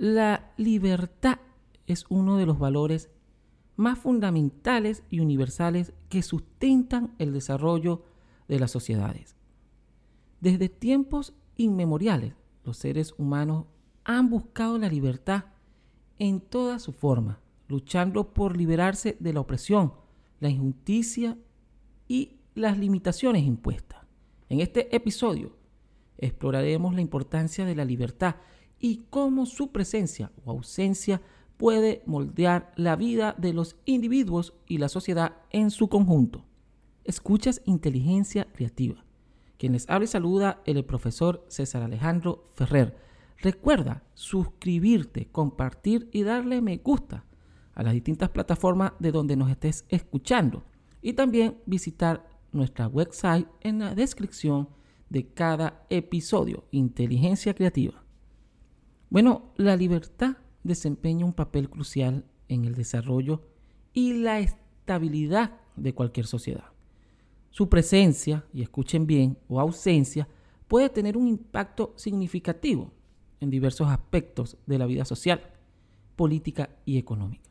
La libertad es uno de los valores más fundamentales y universales que sustentan el desarrollo de las sociedades. Desde tiempos inmemoriales, los seres humanos han buscado la libertad en toda su forma, luchando por liberarse de la opresión, la injusticia y las limitaciones impuestas. En este episodio exploraremos la importancia de la libertad y cómo su presencia o ausencia puede moldear la vida de los individuos y la sociedad en su conjunto. Escuchas Inteligencia Creativa. Quien les habla y saluda el profesor César Alejandro Ferrer. Recuerda suscribirte, compartir y darle me gusta a las distintas plataformas de donde nos estés escuchando y también visitar nuestra website en la descripción de cada episodio, Inteligencia Creativa. Bueno, la libertad desempeña un papel crucial en el desarrollo y la estabilidad de cualquier sociedad. Su presencia, y escuchen bien, o ausencia, puede tener un impacto significativo en diversos aspectos de la vida social, política y económica.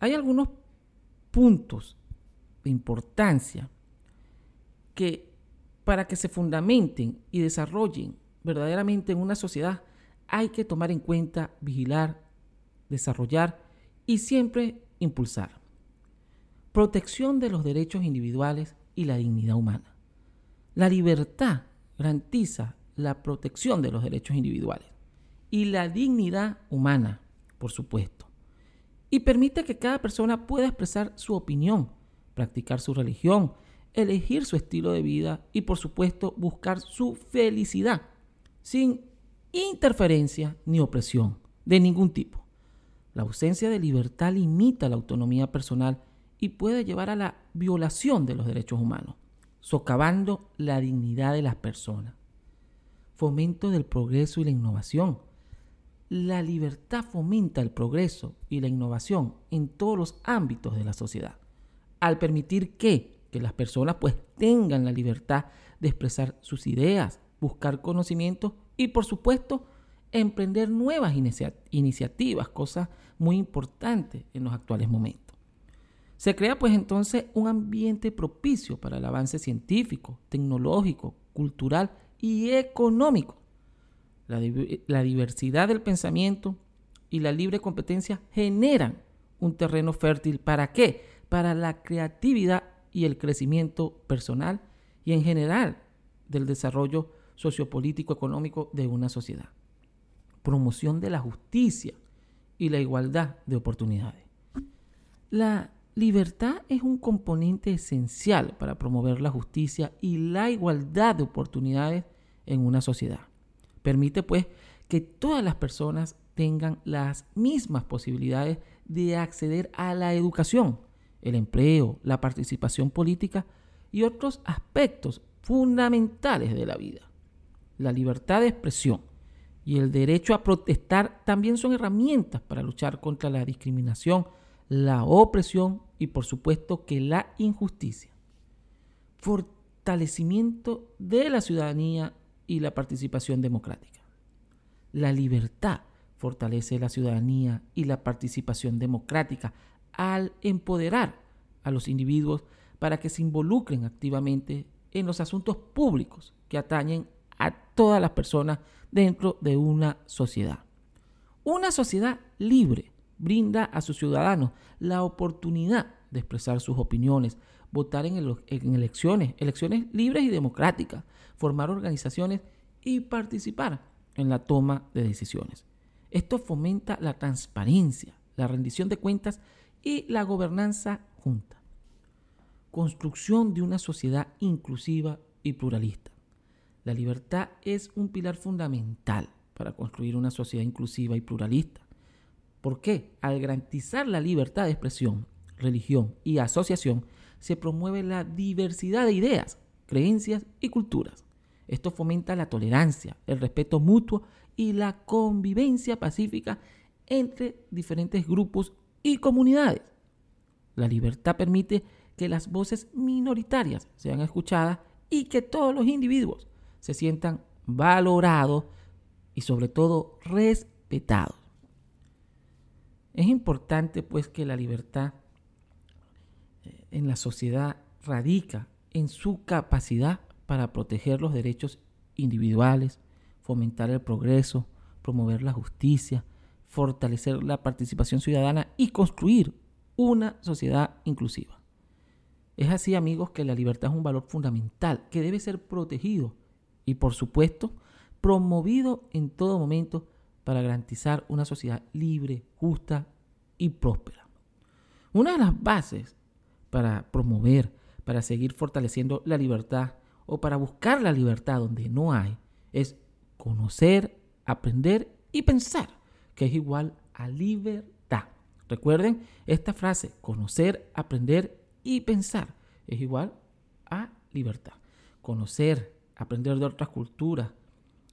Hay algunos puntos de importancia que para que se fundamenten y desarrollen verdaderamente en una sociedad hay que tomar en cuenta, vigilar, desarrollar y siempre impulsar. Protección de los derechos individuales y la dignidad humana. La libertad garantiza la protección de los derechos individuales y la dignidad humana, por supuesto. Y permite que cada persona pueda expresar su opinión, practicar su religión, elegir su estilo de vida y, por supuesto, buscar su felicidad sin interferencia ni opresión de ningún tipo. La ausencia de libertad limita la autonomía personal y puede llevar a la violación de los derechos humanos, socavando la dignidad de las personas. Fomento del progreso y la innovación. La libertad fomenta el progreso y la innovación en todos los ámbitos de la sociedad, al permitir que, que las personas pues tengan la libertad de expresar sus ideas, buscar conocimiento y por supuesto emprender nuevas iniciativas, cosas muy importantes en los actuales momentos. Se crea pues entonces un ambiente propicio para el avance científico, tecnológico, cultural y económico. La, la diversidad del pensamiento y la libre competencia generan un terreno fértil para qué? Para la creatividad y el crecimiento personal y en general del desarrollo sociopolítico económico de una sociedad. Promoción de la justicia y la igualdad de oportunidades. La libertad es un componente esencial para promover la justicia y la igualdad de oportunidades en una sociedad. Permite pues que todas las personas tengan las mismas posibilidades de acceder a la educación, el empleo, la participación política y otros aspectos fundamentales de la vida la libertad de expresión y el derecho a protestar también son herramientas para luchar contra la discriminación, la opresión y por supuesto que la injusticia. Fortalecimiento de la ciudadanía y la participación democrática. La libertad fortalece la ciudadanía y la participación democrática al empoderar a los individuos para que se involucren activamente en los asuntos públicos que atañen a todas las personas dentro de una sociedad. Una sociedad libre brinda a sus ciudadanos la oportunidad de expresar sus opiniones, votar en, elecciones, elecciones libres y democráticas, formar organizaciones y participar en la toma de decisiones. Esto fomenta la transparencia, la rendición de cuentas y la gobernanza junta. Construcción de una sociedad inclusiva y pluralista. La libertad es un pilar fundamental para construir una sociedad inclusiva y pluralista. ¿Por qué? Al garantizar la libertad de expresión, religión y asociación, se promueve la diversidad de ideas, creencias y culturas. Esto fomenta la tolerancia, el respeto mutuo y la convivencia pacífica entre diferentes grupos y comunidades. La libertad permite que las voces minoritarias sean escuchadas y que todos los individuos se sientan valorados y sobre todo respetados. Es importante pues que la libertad eh, en la sociedad radica en su capacidad para proteger los derechos individuales, fomentar el progreso, promover la justicia, fortalecer la participación ciudadana y construir una sociedad inclusiva. Es así, amigos, que la libertad es un valor fundamental que debe ser protegido y, por supuesto, promovido en todo momento para garantizar una sociedad libre, justa y próspera. Una de las bases para promover, para seguir fortaleciendo la libertad o para buscar la libertad donde no hay, es conocer, aprender y pensar, que es igual a libertad. Recuerden esta frase, conocer, aprender y pensar es igual a libertad. Conocer, aprender de otras culturas,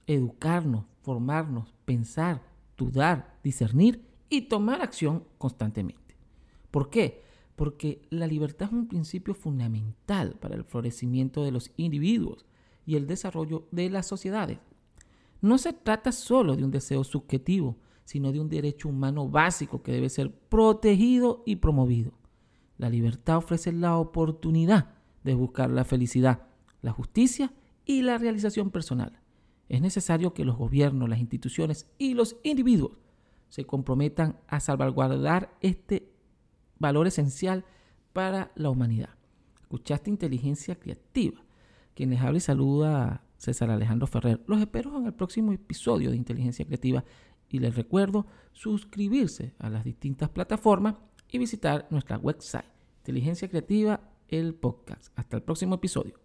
educarnos, formarnos, pensar, dudar, discernir y tomar acción constantemente. ¿Por qué? Porque la libertad es un principio fundamental para el florecimiento de los individuos y el desarrollo de las sociedades. No se trata solo de un deseo subjetivo, sino de un derecho humano básico que debe ser protegido y promovido. La libertad ofrece la oportunidad de buscar la felicidad, la justicia y la realización personal. Es necesario que los gobiernos, las instituciones y los individuos se comprometan a salvaguardar este valor esencial para la humanidad. Escuchaste inteligencia creativa. Quienes habla y saluda César Alejandro Ferrer. Los espero en el próximo episodio de Inteligencia Creativa y les recuerdo suscribirse a las distintas plataformas y visitar nuestra website Inteligencia Creativa, el podcast. Hasta el próximo episodio.